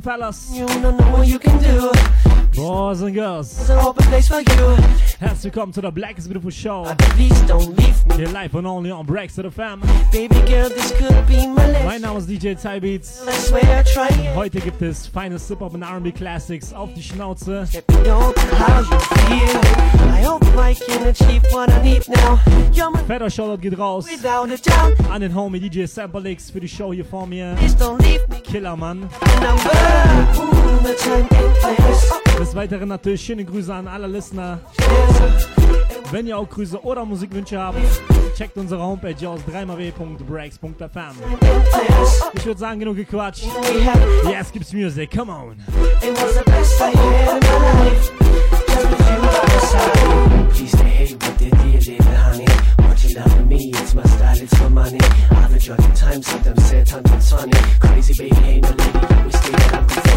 Fellas. Welcome to the Black is Beautiful Show. Uh, please don't leave me. Here live and only on Breaks to the Fam. Baby girl, this could be my last. My Name is DJ Ty Beats. Let's swear, Tybeats. Heute gibt es feine sip of an R&B Classics auf die Schnauze. Fetter Shoutout geht raus an den Homie DJ Samplelix für die Show hier vor mir. Killer Killermann. The time. Des Weiteren natürlich schöne Grüße an alle Listener. Wenn ihr auch Grüße oder Musikwünsche habt, checkt unsere Homepage aus www.breaks.fm. Ich würde sagen, genug gequatscht. We Yes, gibt's Music, come on. It was the best I had in my life. Please stay hey with the little honey. What you love me, it's my style, it's my money. I've enjoyed the time, sometimes sad, sometimes funny. Crazy baby, hey my lady, always stay fun.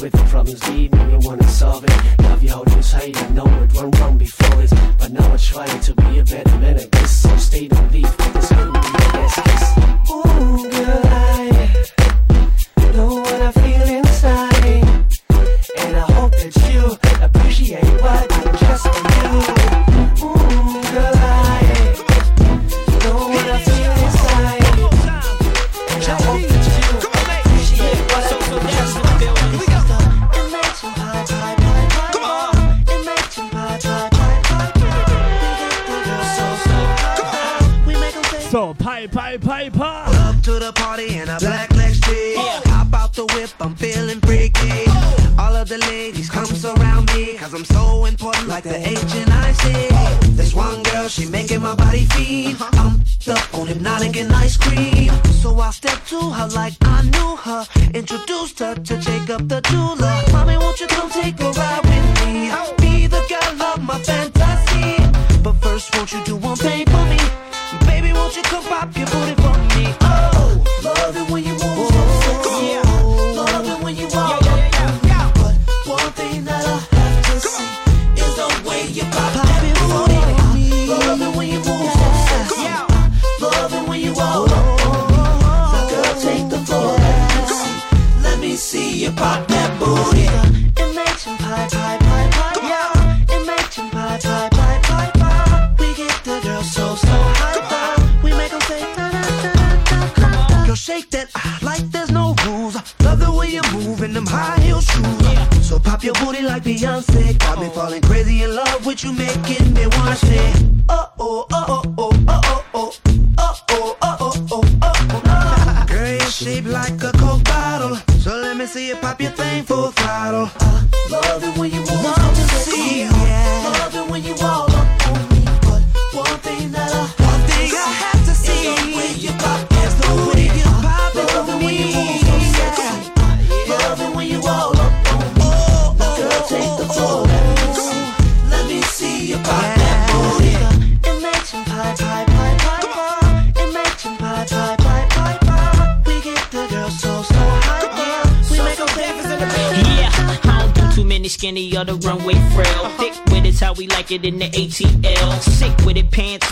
With the problems lead me, you wanna solve it. Love you how you say, I know it went wrong before this. But now I try to be a better man at this. So stay, don't leave, this could be my last kiss. Ooh, and ice cream. So I stepped to her like I knew her. Introduced her to Jacob the jeweler.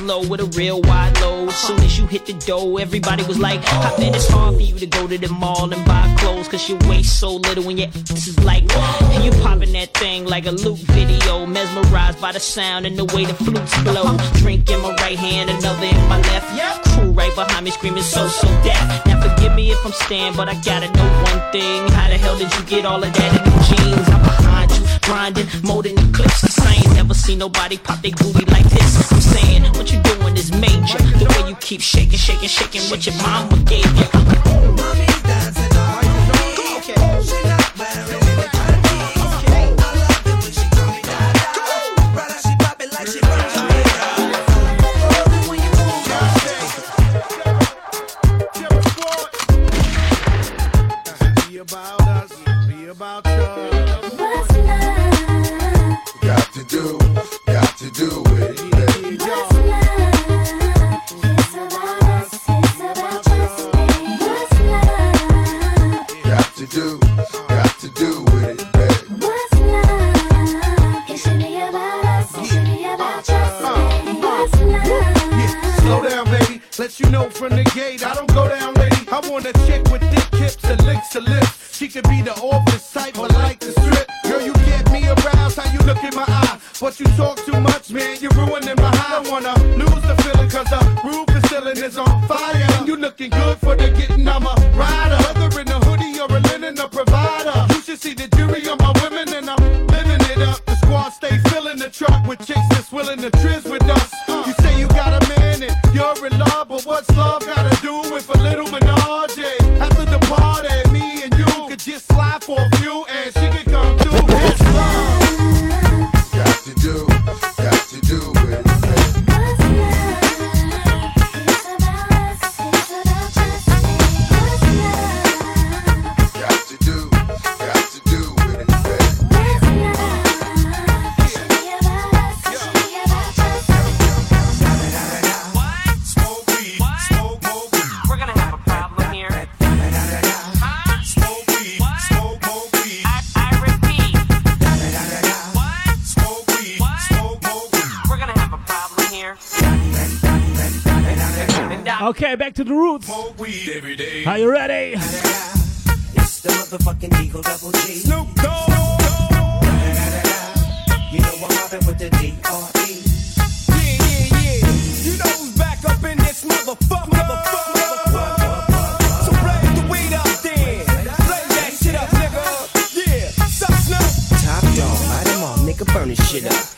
Low with a real wide load. Soon as you hit the dough, everybody was like, I bet it's hard for you to go to the mall and buy clothes. Cause your waist so little when your ass is like, and you popping that thing like a loop video. Mesmerized by the sound and the way the flutes blow. Drink in my right hand, another in my left. Yeah. Crew right behind me screaming so, so deaf. Now forgive me if I'm staying, but I gotta know one thing. How the hell did you get all of that in them jeans? I'm behind you, grinding, than eclipses. I ain't never seen nobody pop their booty like this. I'm saying, what you doing is major. The way you keep shaking, shaking, shaking what your mama gave you. Okay, back to the roots. Weed every day. Are you ready? It's the motherfucking Eagle Double G. Snoop Dogg. You know I'm mobbing with the D.R.E. Yeah, yeah, yeah. You know who's back up in this motherfucker. So blaze the weed up then. Blaze that shit up, nigga. Yeah. Suck Snoop. Top dog, light 'em all, nigga burn this shit up.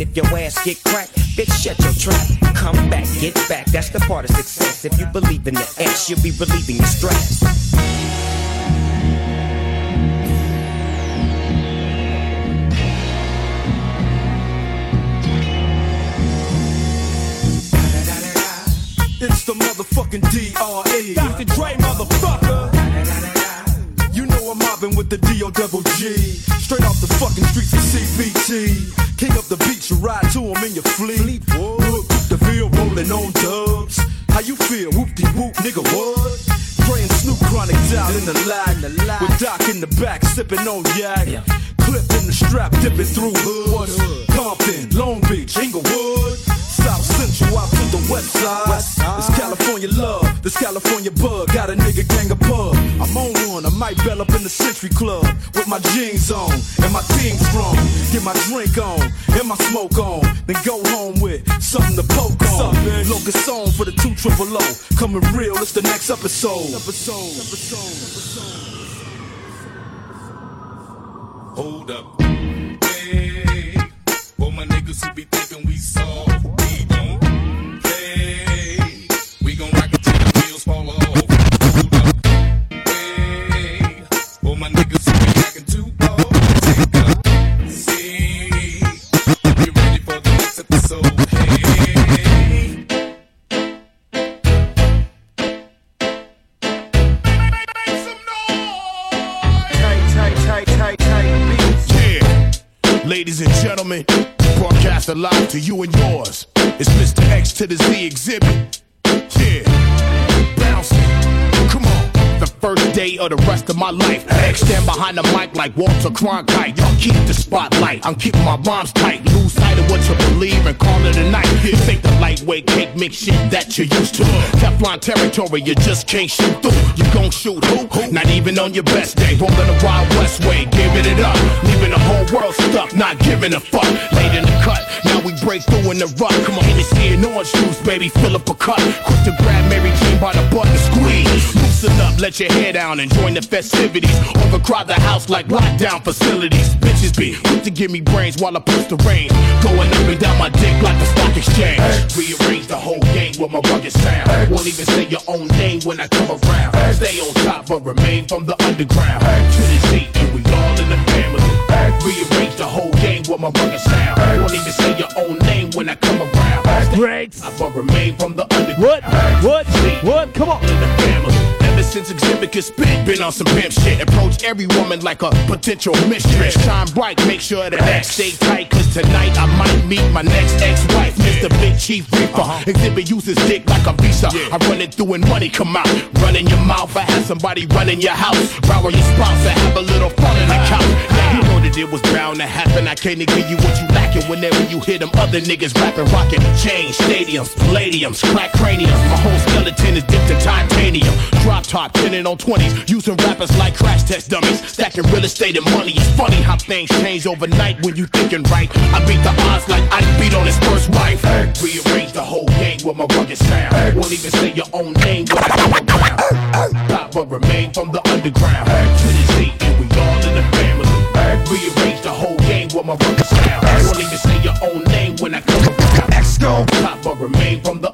if your ass get cracked, bitch, shut your trap. Come back, get back, that's the part of success. If you believe in the ass, you'll be relieving your stress. It's the motherfucking D.R.E. Dr. Dre, motherfucker. You know I'm mobbing with the D.O. double G. Straight off the fucking streets of CBT. King up the beach, you ride to him in your fleet. Look, the field rolling on dubs. How you feel? Whoop de whoop, nigga, what? Praying Snoop Chronic down in the lag. With Doc in the back, sipping on yak. Clipped in the strap, dipping through hoods. Compton, Long Beach, Inglewood. South Central out to the west side. It's California love, this California bug. Got a nigga gang of pub. I'm on one, I might bell up in the Century Club with my jeans on and my team strong. Get my drink on and my smoke on, then go home with something to poke on. Locust song for the two triple O. Coming real, it's the next episode. Episode. Hold up. Hey, my niggas who be thinking we soft, broadcast live to you and yours. It's Mr. X to the Z exhibit. Yeah, bouncing. First day of the rest of my life. Stand behind the mic like Walter Cronkite. Y'all keep the spotlight. I'm keeping my bombs tight. Lose sight of what you believe and call it a night. This ain't the lightweight cake mix shit that you're used to. Teflon territory, you just can't shoot through. You gon' shoot who? Not even on your best day. Rolling the Wild West way, giving it up. Leaving the whole world stuck, not giving a fuck. Late in the cut, now we break through in the rut. Come on, Hennessy and orange juice, baby, fill up a cut. Quick to grab Mary Jane by the butt and squeeze. Loosen up, let your hair down and join the festivities. Overcrowd the house like lockdown facilities. Bitches be quick to give me brains while I push the rain. Going up and down my dick like the stock exchange. Rearrange the whole game with my rugged sound. Won't even say your own name when I come around. Stay on top but remain from the underground. To the Z and we all in the family. Rearrange the whole game with my rugged sound. Won't even say your own name when I come around. Breaks. I but remain from the underground. What? What? What? Come on. Since exhibit could spit, been on some pimp shit. Approach every woman like a potential mistress. Shine bright, make sure that X stay tight. Cause tonight I might meet my next ex-wife, Mr. Big Chief Reaper. Uh-huh. Exhibit uses dick like a visa. I run it through and money come out. Run in your mouth, I have somebody running your house. Rower your spouse, I have a little fun in the ah. couch. Now you know that it was bound to happen. I can't give you what you lacking whenever you hear them other niggas rapping, rocking. Change stadiums, palladiums, crack craniums. My whole skeleton is dipped in titanium. Drop top, pinning on 20s. Using rappers like crash test dummies. Stacking real estate and money. It's funny how things change overnight when you thinking right. I beat the odds like I beat on his first wife. Rearrange the whole game with my rugged sound. Won't even say your own name when I come around. Stop but remain from the underground. To the Z and we all in the family. Rearrange the whole game with my rugged sound. Won't even say your own name when I come around. X go. Stop but remain from the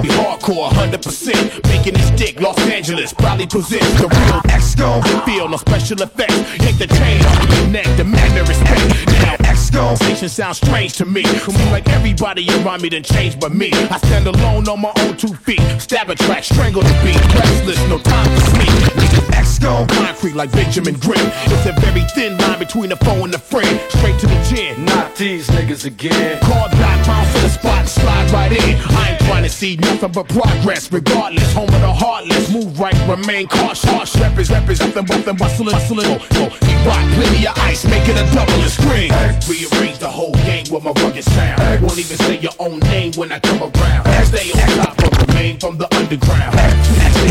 it. Be hardcore 100%. Making this dick Los Angeles. Probably presents the real X go. Feel no special effects. Yank the chain off your neck. The respect. Now X go. Station sounds strange to me. Seem like everybody around me done changed but me. I stand alone on my own two feet. Stab a track, strangle the beat. Restless, no time for sleep. Go. Concrete like Benjamin Grimm. It's a very thin line between the foe and the friend. Straight to the chin. Not these niggas again. Call back, bounce to the spot and slide right in. I ain't trying to see nothing but progress. Regardless, home of the heartless. Move right, remain cautious. Harsh rappers, rappers, nothing but them bustling, bustling. Go, he rock plenty of ice, make it a double and scream. Rearrange the whole game with my rugged sound. Won't even say your own name when I come around. Stay on top, but remain from the underground. Actually,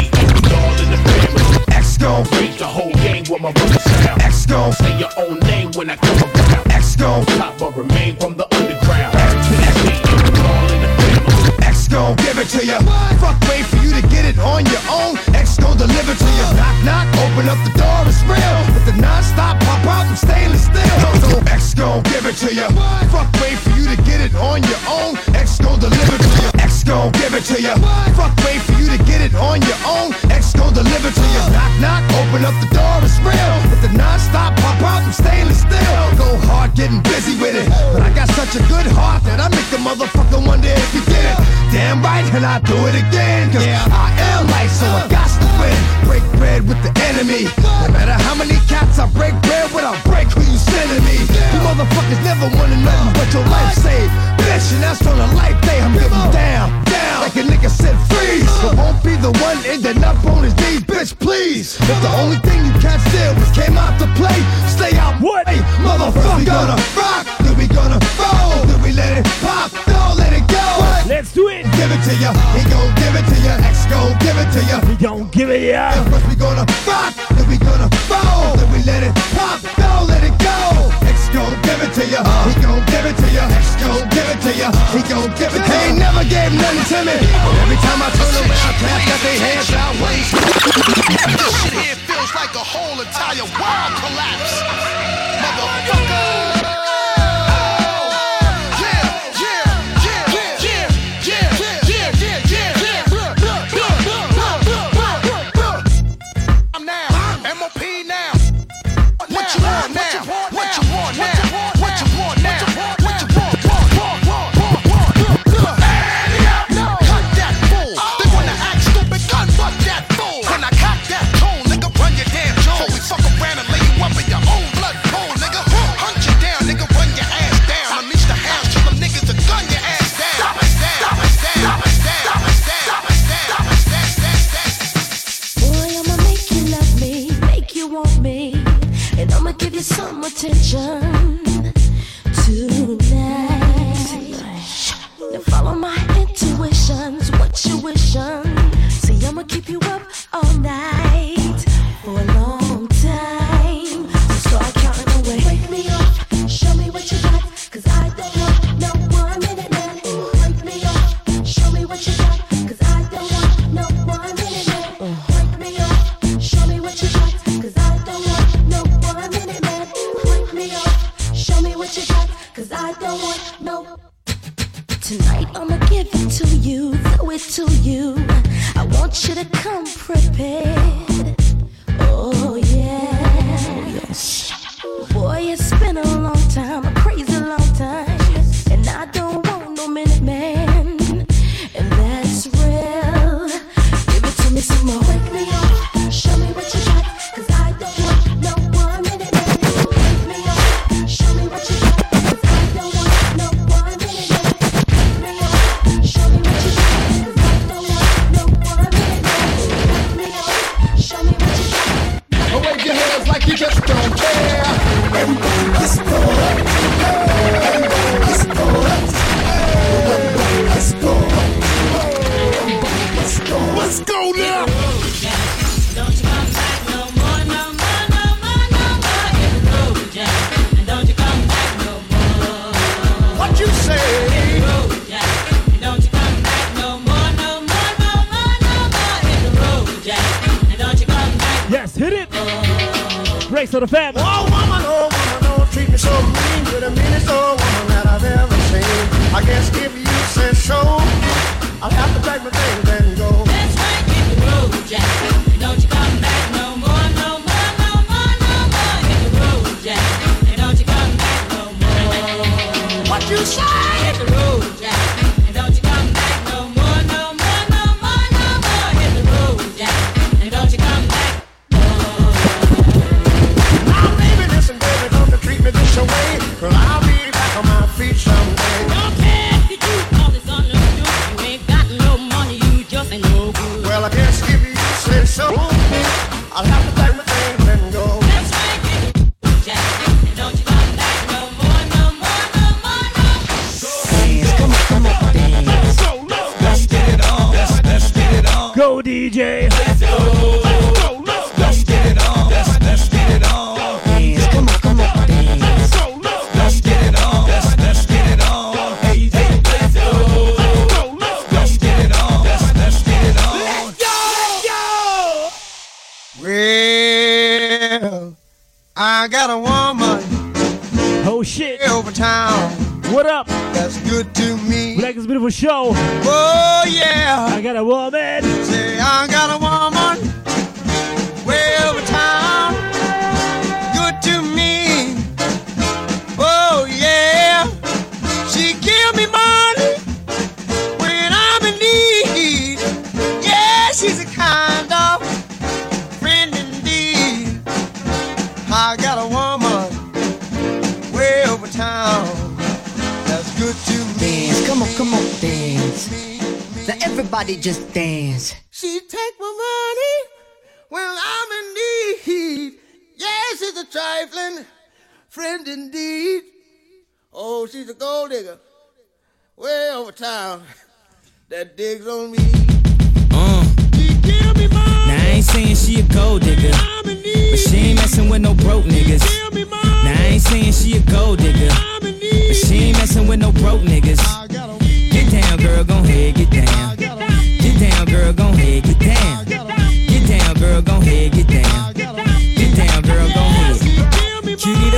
family. X go. Range the whole game with my rugged sound. X go. Say your own name when I come around. X go. Top, but remain from the underground. Actually, we all in the family. X gon' give it to ya. Fuck, wait for you to get it on your own. X gon' deliver to ya. Knock, knock, open up the door, it's real. With the non-stop pop out from stainless steel. So X gon' give it to ya. Fuck, wait for you to get it on your own. X gon' deliver to ya. X gon' give it to ya. Fuck, wait for you to get it on your own. X gon' deliver to ya. Knock, knock, open up the door, it's real. With the non-stop pop out from stainless steel. Go hard, getting busy with it. But I got such a good heart that I make the motherfucker wonder if you did it. Damn right, and I do it again. Cause yeah. I am light, so I got to win. Break bread with the enemy. No matter how many cats I break bread with, I'll break who you sending me. You motherfuckers never wanna know what your life saved. Bitch, and that's on a life day. I'm getting down, down. Like a nigga said, freeze. But won't be the one ending up on his knees, bitch, please. If the only thing you cats did was came out to play, stay out. What? Hey, motherfucker. We gonna rock, then we gonna roll, then we let it pop, Let's do it. Give it to ya, he gon' give it to ya, X gon' give it to ya. We gon' give it ya. First we gonna rock, then we gonna roll, then we let it pop, don't let it go. X gon' give it to ya, he gon' give it to ya, X gon' give it to ya, he gon' give it to ya. He ain't never gave nothing to me. Every time I turn around, cats got their hands out, waist. This shit here feels like a whole entire world collapse. show. Oh, yeah. I got a woman. Say, I got a woman. She just dance. She take my money when I'm in need. Yes, she's a trifling friend indeed. Oh, she's a gold digger. Way over town that digs on me. Uh. She give me money. Now I ain't saying she a gold digger. But she ain't messing with no broke niggas. Now I ain't saying she a gold digger. But she ain't messing with no broke niggas. Get down, girl, go ahead, get down girl, go ahead, get down. Get down, girl, Go ahead, get down.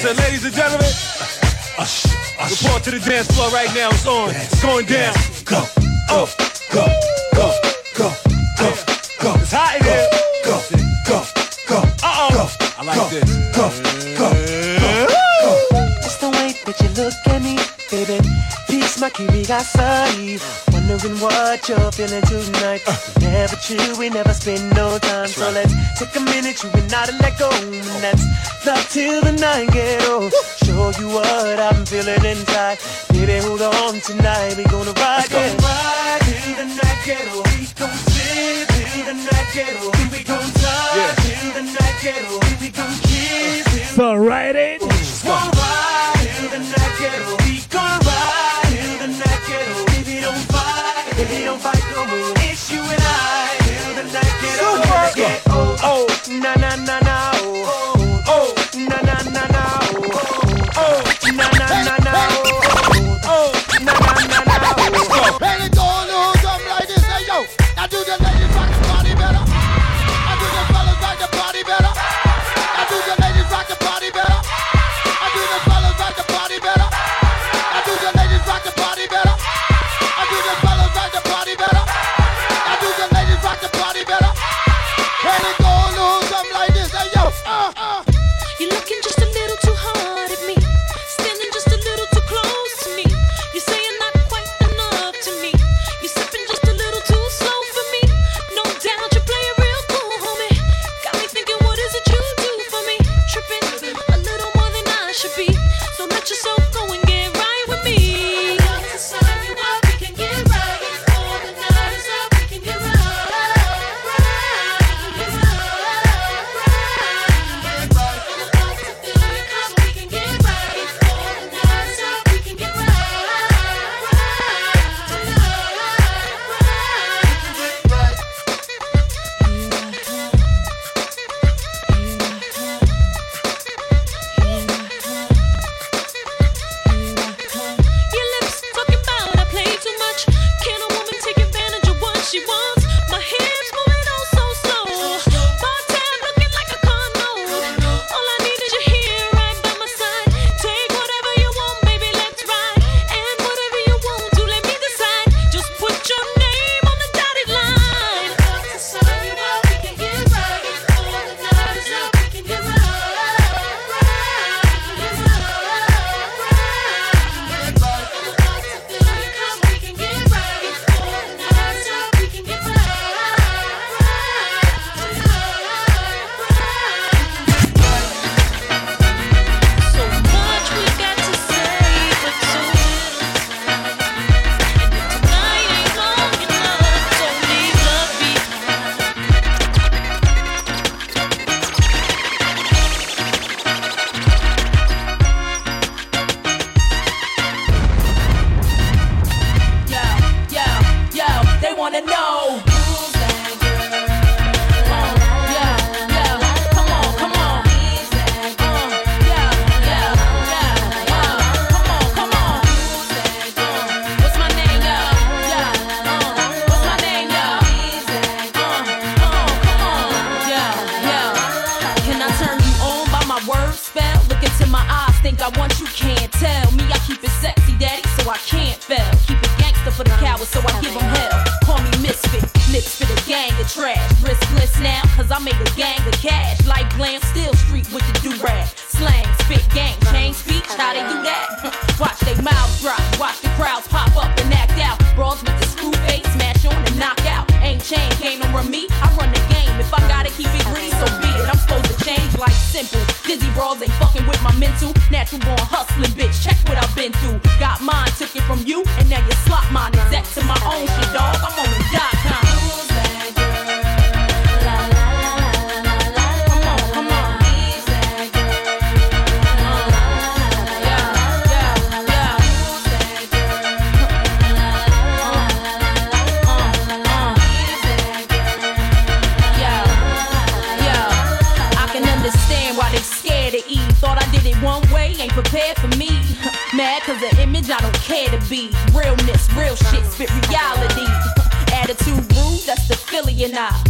Said, ladies and gentlemen, report to the dance floor right now. It's on. It's going down. Oh. Go, go, go, go, go, go, go. It's hot in here. Go, go, go, go. Uh oh. I like this. Go, go, go. go. It's the way that you look at me, baby. Piece my curiosity wondering what you're feeling tonight. Uh. Never true, we never spend no time. That's so right. let's take a minute, you and I to let go. And let's love till the night get old. Show you what I'm feeling inside. Baby, hold on tonight, we gonna ride. Let's go. Yeah. Ride till the night get old. We gon' sit the night get old. We gon' talk yeah. till the night get old. We gon' kiss. So ride it. Just ride till the night get old. We gon' It's you and I till the night get Super. old. Get old. Oh, na na na. Had to be, realness, real shit, spit reality. Attitude rude, that's the Philly and I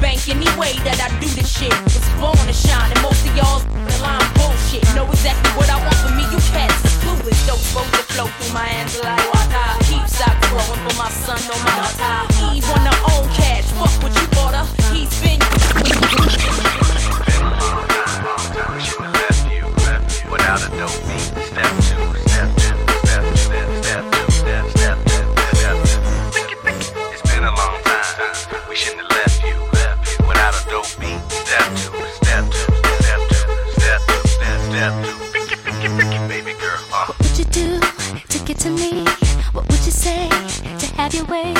Bank any way that I do this shit. Was born to shine, and most of y'all line bullshit. Know exactly what I want for me. You cats is clueless. Dope supposed to flow through my hands like water. Keep stock growing for my son, no matter. Eve wanna own cash. Fuck what you bought her. He's been. Without a dope beat, step your way?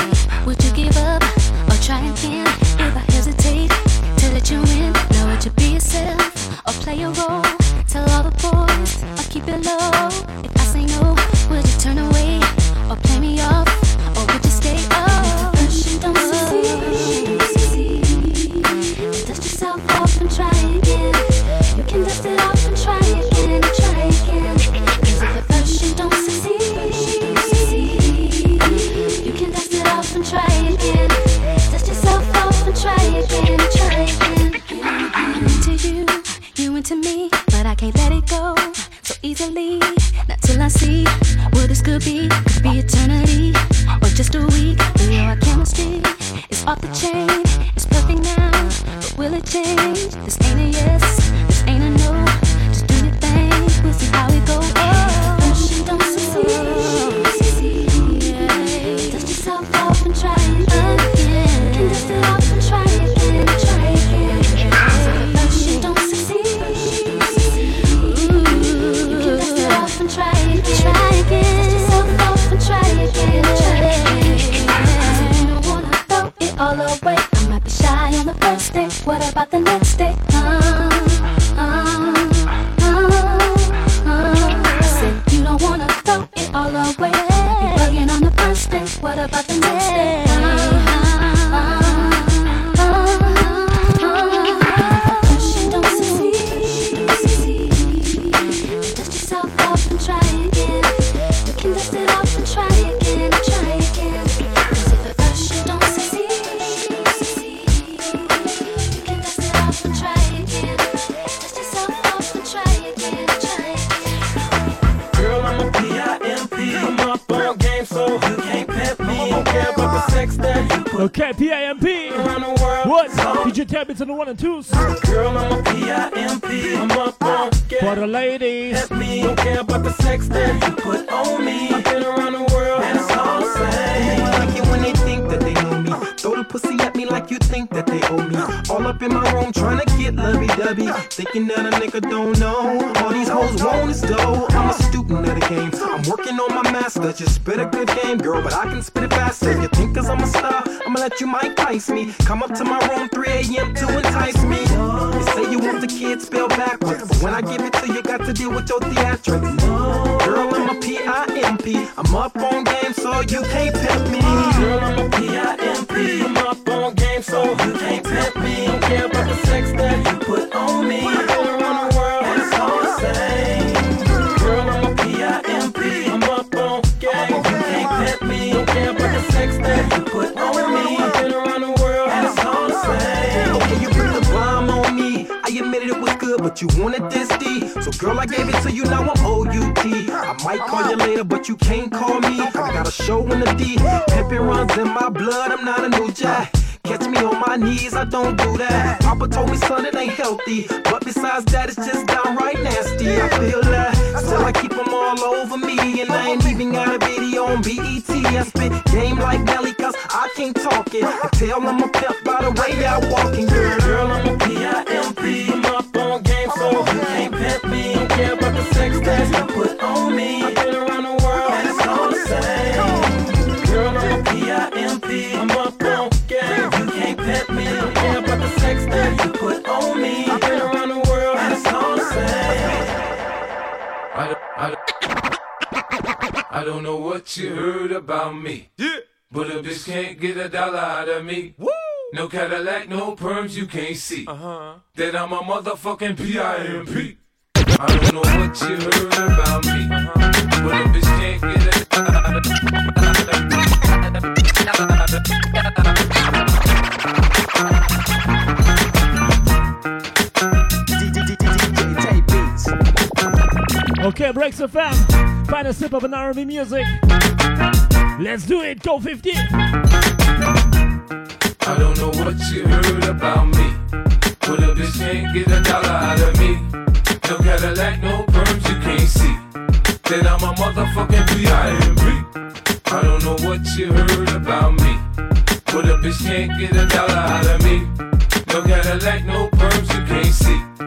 Okay, PIMP. around the world. What? DJ Tabbits on the one and twos. Girl, I'm a P-I-M-P. I'm up on. For the ladies. Pimp me. Don't care about the sex that you put Thinking that a nigga don't know. All these hoes want is dough. I'm a student of the game. I'm working on my master. Just spit a good game, girl, but I can spit it faster. You think cause I'm a star, I'ma let you Mike Tice me. Come up to my room 3 a.m. to entice me. You say you want the kids spelled backwards. But when I give it to you, got to deal with your theatrics. Girl, I'm a P-I-M-P. I'm up on game, so you can't pimp me. Girl, I'm a P-I-M-P. I'm up on game, so you can't pimp me. Don't care about the sex that but the sex then you put on me been around the world and song say Okay you put the blom on me I admitted it was good but you wanted this D. So girl, I gave it to you, now I'm OUT. I might call you later, but you can't call me. I got a show in the D. Pimpin' runs in my blood, I'm not a new jack. Catch me on my knees, I don't do that. Papa told me, son, it ain't healthy. But besides that, it's just downright nasty. I feel that. Still, I keep them all over me. And I ain't even got a video on BET. I spit game like Nelly, cause I can't talk it. I tell I'm a by the way I walking, girl. Girl, I'm what you heard about me. Yeah. But a bitch can't get a dollar out of me. Woo! No Cadillac, no perms you can't see. Uh-huh. That I'm a motherfucking P.I.M.P. I don't know what you heard about me. But a bitch can't get Okay, Breaks FM. Find a sip of an R&B music. Let's do it. Go 50. I don't know what you heard about me. But a bitch can't get a dollar out of me. No Cadillac, no perms you can't see. That I'm a motherfucking P.I.M.P. I don't know what you heard about me. But a bitch can't get a dollar out of me. No Cadillac, no perms you can't see.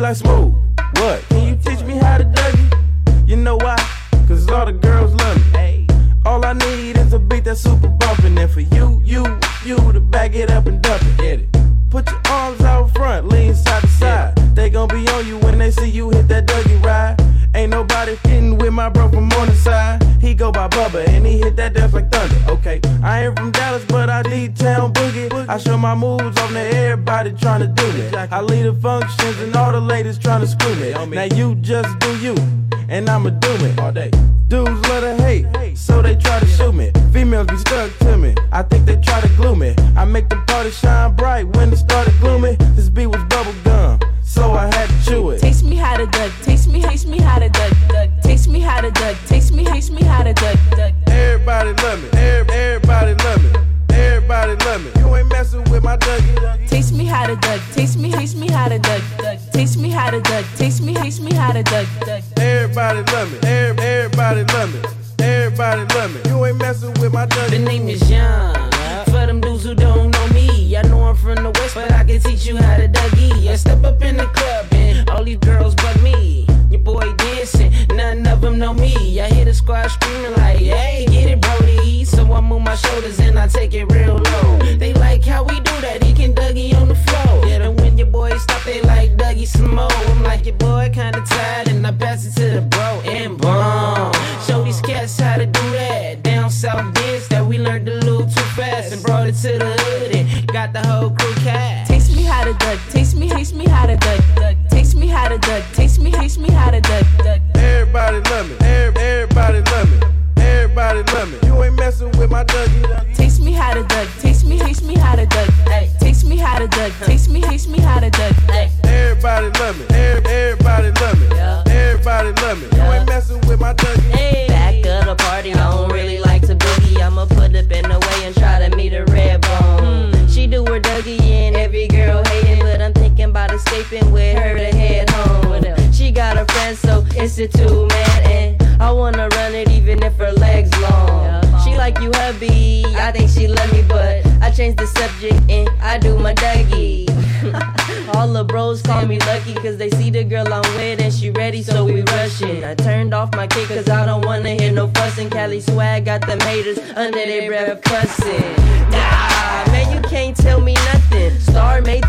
be like smooth. What? Can you teach me how to Dougie? You know why? Cause all the girls love me. All I need is a beat that's super bumpin'. And for you, you, you to back it up and dump it. Get it. Put your arms out front, lean side to side. They gon' be on you when they see you hit that Dougie ride. Ain't nobody fitting with my bro from on the side. He go by Bubba and he hit that dance like I ain't from Dallas, but I need town boogie. I show my moves on to everybody trying to do it. I lead the functions and all the ladies trying to screw me. Now you just do you, and I'ma do it all day. Dudes love to hate, so they try to shoot me. Females be stuck to me. I think they try to glue me. I make the party shine bright when it started gloomy. This beat was bubble gum, so I had to chew it. Taste me how to duck. Taste me, taste me how to duck. duck. Taste me how to duck. Taste me, taste me how to duck. duck. Everybody love me. Every- Everybody love me. Everybody love me. You ain't messing with my Dougie. Taste me how to duck. Taste me, taste me how to duck. duck. Taste me how to duck. Taste me, taste me how to duck. duck. Everybody love me. Every- Everybody love me. Everybody love me. You ain't messing with my Dougie. The name is Young.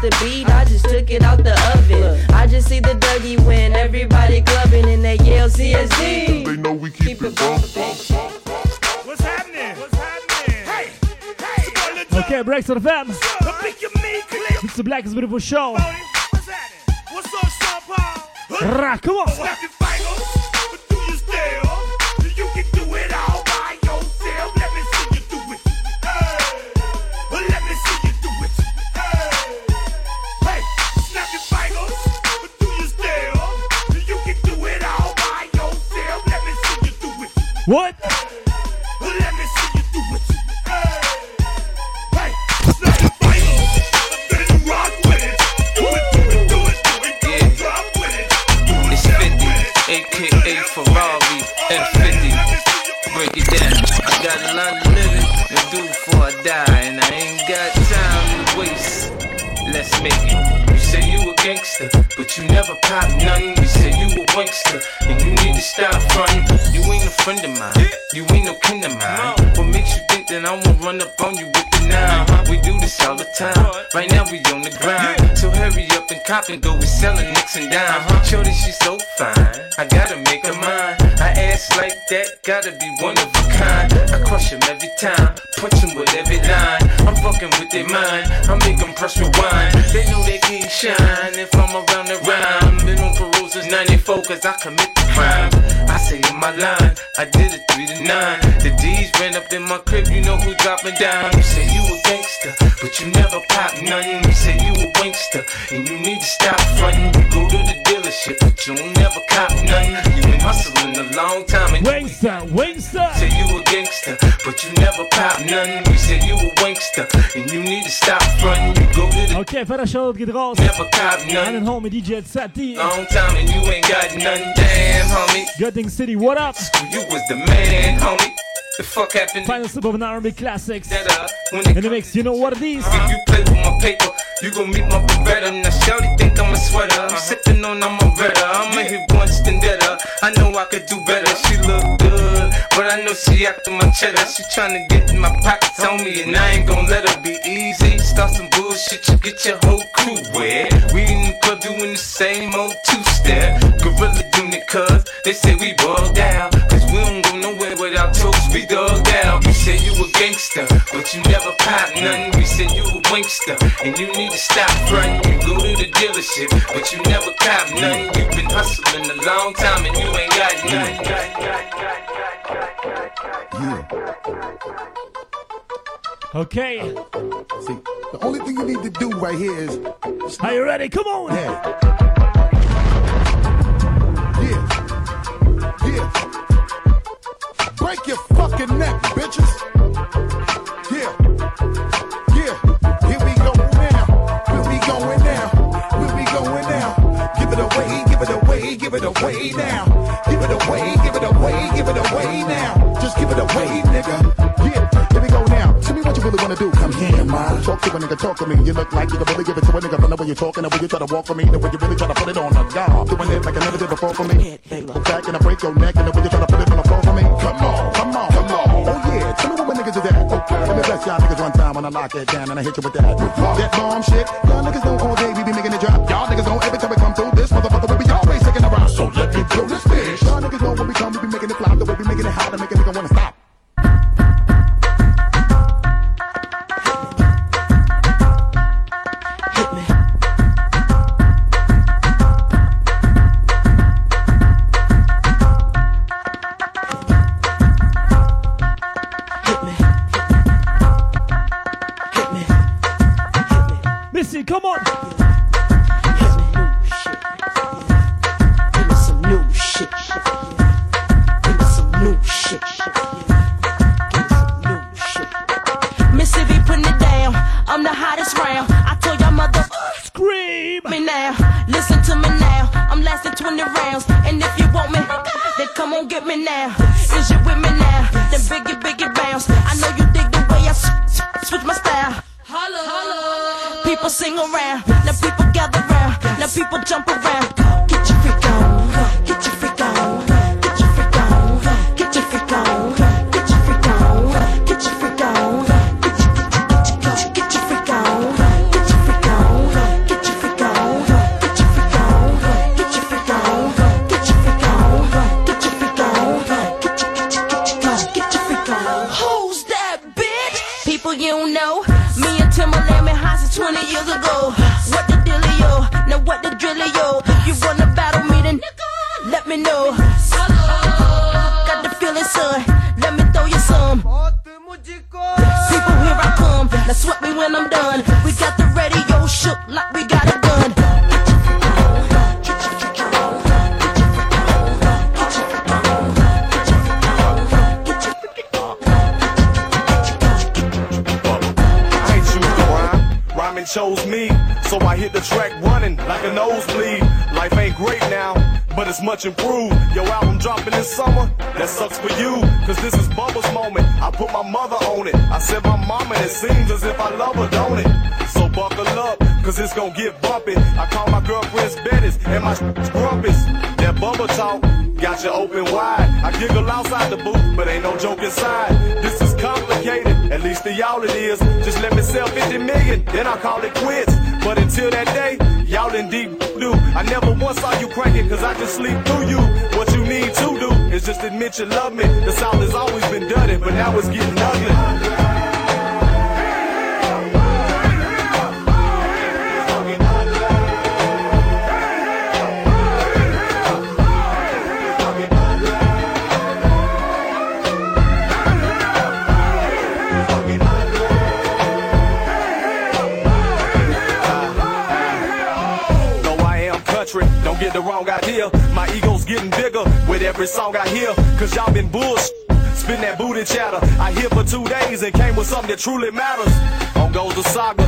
Star the beat, I just took it out the oven. I just see the Dougie win, everybody clubbing and they yell CSD. They know we keep, it bumping. What's happening? What's happening? Hey, hey, Okay, Breaks on the fam. It's the Black is Beautiful Show. What's up, Sean Paul? Ra, come on. But you never pop nothing. You say you a wankster, and you need to stop fronting. You ain't a friend of mine, you ain't no kin of mine. What makes you think that I won't run up on you with the nine? We do this all the time. Right now we on the grind, so hurry up and cop and go. We selling nicks and dimes. Shorty, she's so fine. I gotta make her mine. I ass like that, gotta be one of a kind. I crush him every time, punch him with every line. Fucking with their mind, I make them press rewind. They know they can't shine if I'm around the rhyme. Been on parole since 94 cause I commit the crime. I say in my line, I did it 3 to 9. The D's ran up in my crib, you know who dropping down. You say you a gangster, but you never pop nothing. You say you a wankster, and you need to stop fronting. You go to the dealership, but you don't never cop nothing. You been hustling a long time and Wankster, wankster. Okay, fetter Shoutout geht raus. An den Homie DJ ZT. long time and you ain't got nothing. Damn, homie. Göttingen City, what up? You was the man, homie. The fuck happened? Final sip of an R&B classics. Uh, In the mix, you know what it is. If you play with my paper, you gon' meet my Beretta. Now Shawty think I'm a sweater. I'm sipping on, I'm a Beretta. I'ma hit one standetta. I know I could do better. But I know she after my cheddar. She tryna get in my pockets on me, and I ain't gon' let her be easy. Start some bullshit, you get your whole crew wet. We in the club doing the same old two-step. Gorilla unit, cuz they say we bugged out. Cause we don't go nowhere without toast, we dug out. You say you a gangster, but you never pop nothing. We say you a wankster, and you need to stop frontin'. You go to the dealership, but you never cop nothing. You've been hustling a long time, and you ain't got Okay. See, the only thing you need to do right here is. Are you ready? Come on. Yeah. Yeah. Yeah. Break your fucking neck, bitches. Yeah. Yeah. Here we go now. We going now? We going now? Give it away, give it away, give it away now. Give it away, give it away, give it away now. Just give it away, nigga. Yeah. Here we go now. Tell me what you really wanna do. Come here, ma. Talk to a nigga, talk to me. You look like you can really give it to a nigga from the way you're talking, the way you try to walk for me, the way you really try to put it on a guard. Doing it like I never did before for me. Back and I break your neck, and the way you try to put it on the floor for me. Come on, come on, come on. Oh yeah, tell me what my niggas is at. Okay. Let me bless y'all niggas one time when I lock it down and I hit you with that. That bomb shit. Y'all niggas know all day we be making it drop. Y'all niggas know every time much improved. Your album dropping this summer, that sucks for you. Cause this is Bubba's moment. I put my mother on it. I said my mama, it seems as if I love her, don't it? So buckle up, cause it's gonna get bumpy. I call my girlfriends Bettis and my grumpies. That Bubba talk got you open wide. I giggle outside the booth, but ain't no joke inside. This is complicated, at least to y'all it is. Just let me sell 50 million, then I'll call it quits. But until that day, y'all in deep. I never once saw you cranking, cause I just sleep through you. What you need to do is just admit you love me. The South has always been dirty, but now it's getting ugly. Get the wrong idea. My ego's getting bigger with every song I hear. Cause y'all been bullshit. Spin that booty chatter. I here for two days and came with something that truly matters. On goes the saga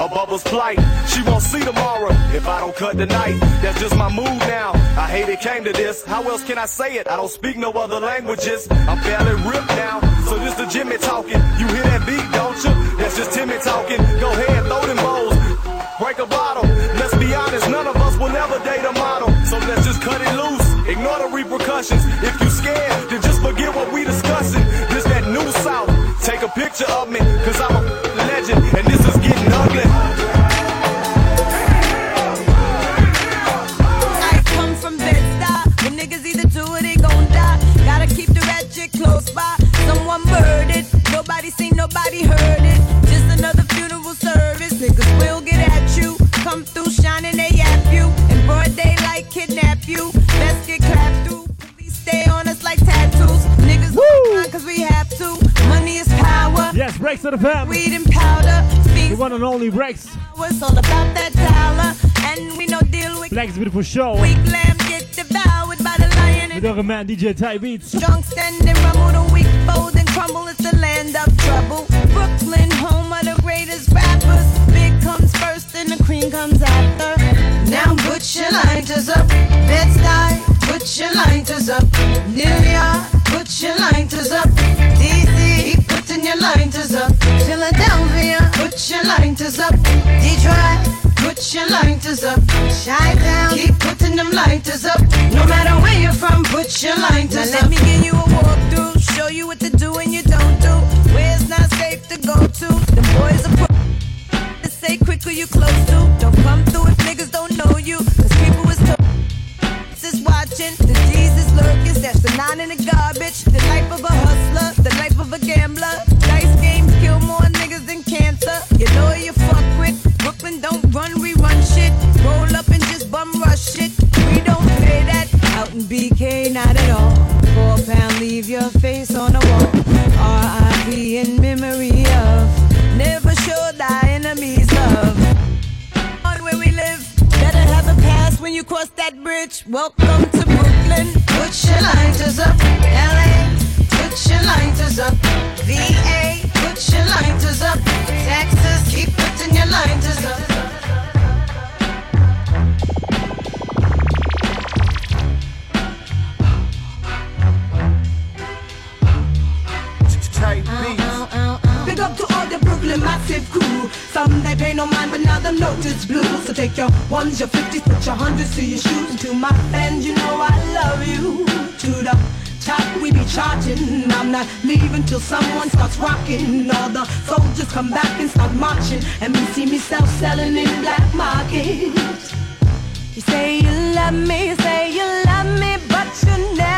of Bubba's plight. She won't see tomorrow if I don't cut tonight. That's just my mood now. I hate it came to this. How else can I say it? I don't speak no other languages. I'm fairly ripped now. So this the Jimmy talking. You hear that If you scared, then just forget what we discussing. This that new south. Take a picture of me, cause I'm a Beautiful Show. weak lamb get devoured by the lion. With our man DJ Ty Beats. Strong standing, rumble the weak fold and crumble. It's the land of trouble. Brooklyn, home of the greatest rappers. Big comes first and the cream comes after. Now put your lighters up. Bed-Stuy, put your lighters up. New York, put your lighters up. DC, keep putting your lighters up. Philadelphia, put your lighters up. Detroit, put your lighters up. Chi-Town, keep putting them lighters up. No matter where you're from, put your lighters now up. Let me give you a walkthrough, show you what to do and you don't do. Where it's not safe to go to. The boys are pro- to say quick who you close to. Don't come through if niggas don't know you. Cause people is to- is watching. The Jesus lurkers, that's the nine in the garbage. The life of a you bridge. Welcome to Brooklyn. Put your lighters up. LA, put your lighters up. VA, put your lighters up. Texas, keep putting your lighters up. Uh-huh, uh-huh, uh-huh. Big up to all the Brooklyn Mafia. Some they pay no mind, but now the note is blue. So take your ones, your fifties, put your hundreds to your shoes. And to my fans, you know I love you. To the top we be charging. I'm not leaving till someone starts rocking. All the soldiers come back and start marching. And me see me self selling in black market. You say you love me, say you love me, but you're never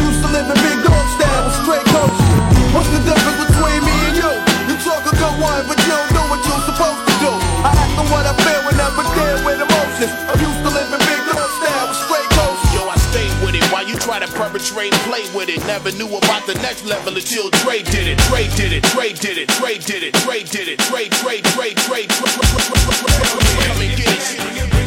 try to perpetrate and play with it. Never knew about the next level until Dre did it. Dre did it. Dre did it. Dre did it. Dre did it. Dre, Dre, Dre, Dre, Dre. Come and get it.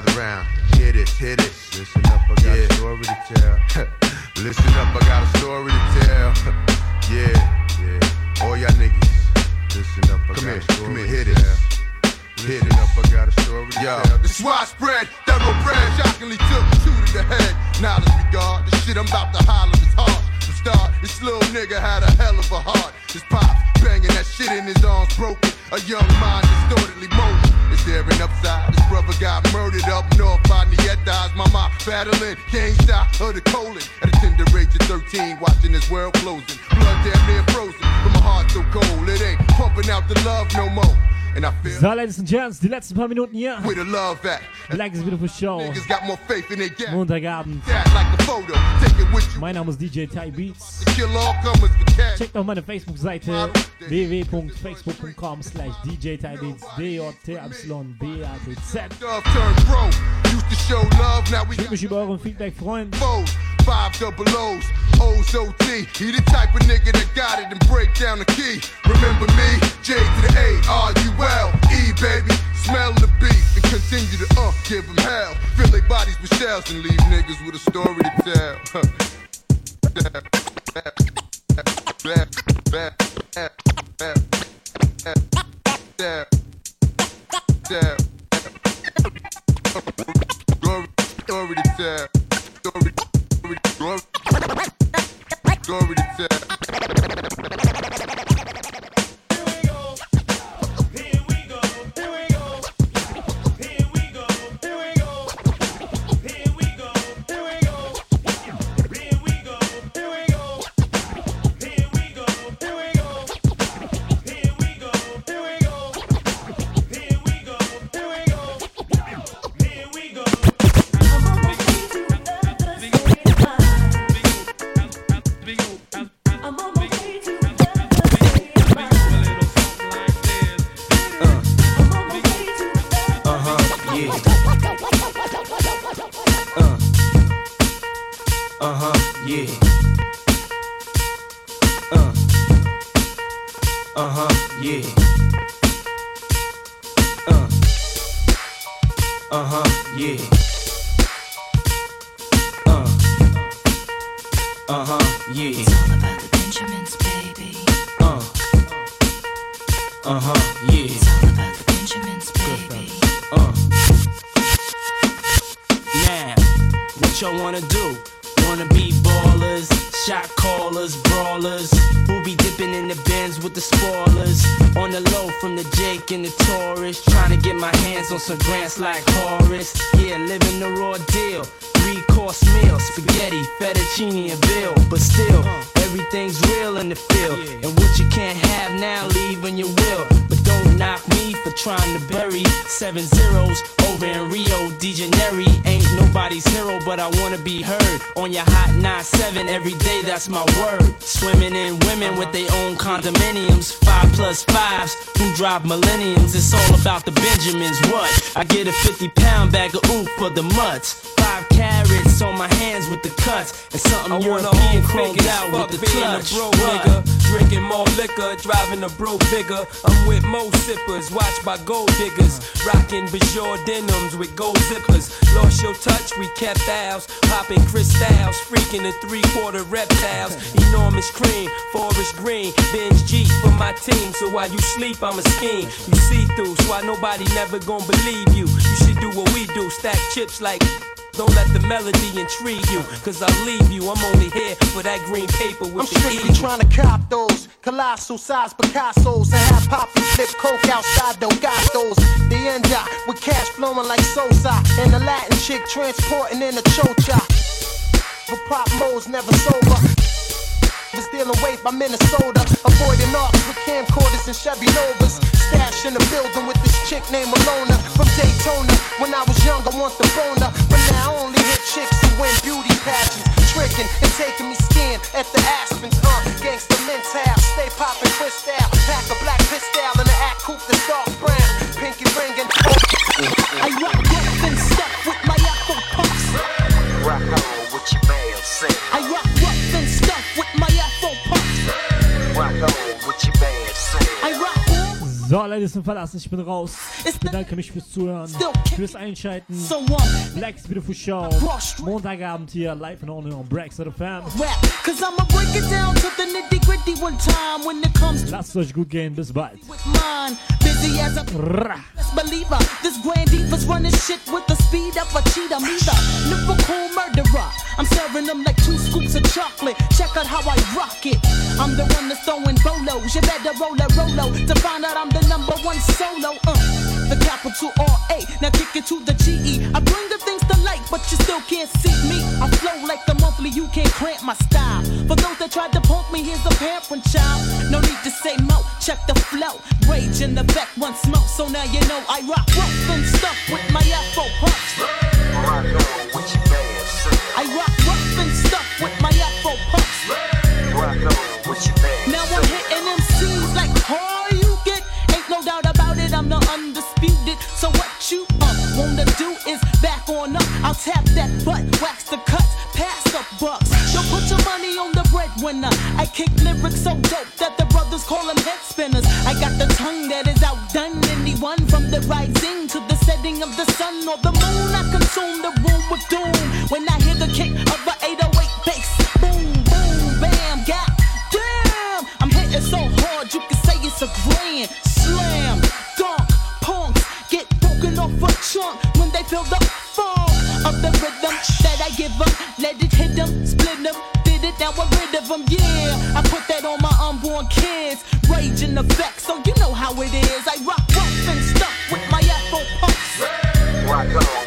Gather round. Hear this, hear this. Listen up, I got a story to tell. Listen up, I got a story to tell. yeah, yeah. All y'all niggas. Listen up, I come got here, a story come here, hear this. Hear this. up, I got a story to Yo, tell. this widespread, thoroughbred, shockingly took two to the head. Now let's regard the shit I'm about to holler is hard. To start, this little nigga had a hell of a heart. His pop banging that shit in his arms broken. A young mind distortedly motion. Is there an upside? This brother got murdered up north by Nietas. Mama battling, can't stop her the colon. At a tender age of 13, watching this world closing. Blood damn near frozen, but my heart so cold. It ain't pumping out the love no more. So, Ladies and Gents, die letzten paar Minuten hier. where the love at. Black is Beautiful Show. Niggas got more faith in their gap. Montagabend. That like a photo, take it with you. Mein Name ist DJ Ty Beats. Kill all comers for cash. Checkt auch meine Facebook-Seite www.facebook.com slash DJ Ty Beats turned pro. Used to show love, now we Ich würde mich über euren Feedback freuen. Five double O's, O's OT. He the type of nigga that got it and break down the key. Remember me? J to the A, R U L E, baby. Smell the beat and continue to uh, give them hell. Fill their bodies with shells and leave niggas with a story to tell. Story to tell. Story, story, story, story to tell. Mutts. Five carats on my hands with the cuts, and something I want European home chromed out fuck with the being clutch. a What? nigga, drinking more liquor, driving a bro bigger. I'm with mo sippers, watched by gold diggers, rocking Bajor denims with gold zippers. Lost your touch, we kept ours, popping crystals, freaking the three quarter reptiles. Enormous cream, forest green, binge G for my team. So while you sleep, I'm a scheme. You see through, so why nobody never gonna believe you. You do what we do, stack chips like. Don't let the melody intrigue you, cause I'll leave you. I'm only here for that green paper with I'm the strictly trying to cop those colossal size Picasso's and have Poppy flip coke outside Delgados. The end ya with cash flowing like Sosa and the Latin chick transporting in a chocha. But pop mo's never sober. Was dealing weight by Minnesota, avoiding arcs with camcorders and Chevy Novas. Stash in the building with this chick named Alona from Daytona. When I was young, I want the boner, but now I only hit chicks who win beauty pageants, tricking and taking me skin at the Aspens. Uh, gangsta mental, stay popping out. pack a black pistol and an act coupe that's dark brown, pinky ringing. I rock rough and stuff with my Afro puffs. Rock on with your man, say. I rock So, Ladies und Verlassen, ich bin raus. Ich bedanke mich fürs Zuhören, fürs Einschalten. Black's Beautiful Show. Montagabend hier, live and only on Breaks of the Fam. I'ma break it down to the nitty gritty one time when it comes to Lasst euch gut gehen, bis bald. Busy as a Rah. best believer. This grand diva's running shit with the speed of a cheetah. Me the lyrical murderer. I'm serving them like two scoops of chocolate. Check out how I rock it. I'm the one that's throwing bolos. You better roll a rolo to find out I'm the number one solo. Uh, the capital R A. Now kick it to the G E. I bring the things to light, but you still can't see me. I flow like the monthly. You can't cramp my style. For those that tried to punk me, here's a parent child. No need to say mo. Check the flow. Rage in the back, one smoke. So now you know I rock rough and stuff with my Afro. I rock rough and stuff with my Afro puffs. Rock on with your bad Now I'm hitting MCs like all you get. Ain't no doubt about it, I'm the undisputed. So what you uh, wanna do is back on up. I'll tap that butt, wax the cuts, pass the bucks. Yo, put your money on the breadwinner. I kick lyrics so dope that the brothers call them head spinners. I got the tongue that is outdone anyone from the rising to the setting of the sun or the moon. I consume the room with doom when I hear the kick of an 808 bass. Boom, boom, bam, god damn. I'm hitting so hard you can say it's a grand slam. Dunk, punks get broken off a chunk when they feel the funk of the rhythm that I give them. Let it hit them, split them, did it, now we're rid of them, yeah. I put that on my unborn kids, raging the back, so you know how it is. I rock rough and stuff with my afro pumps. Rock on.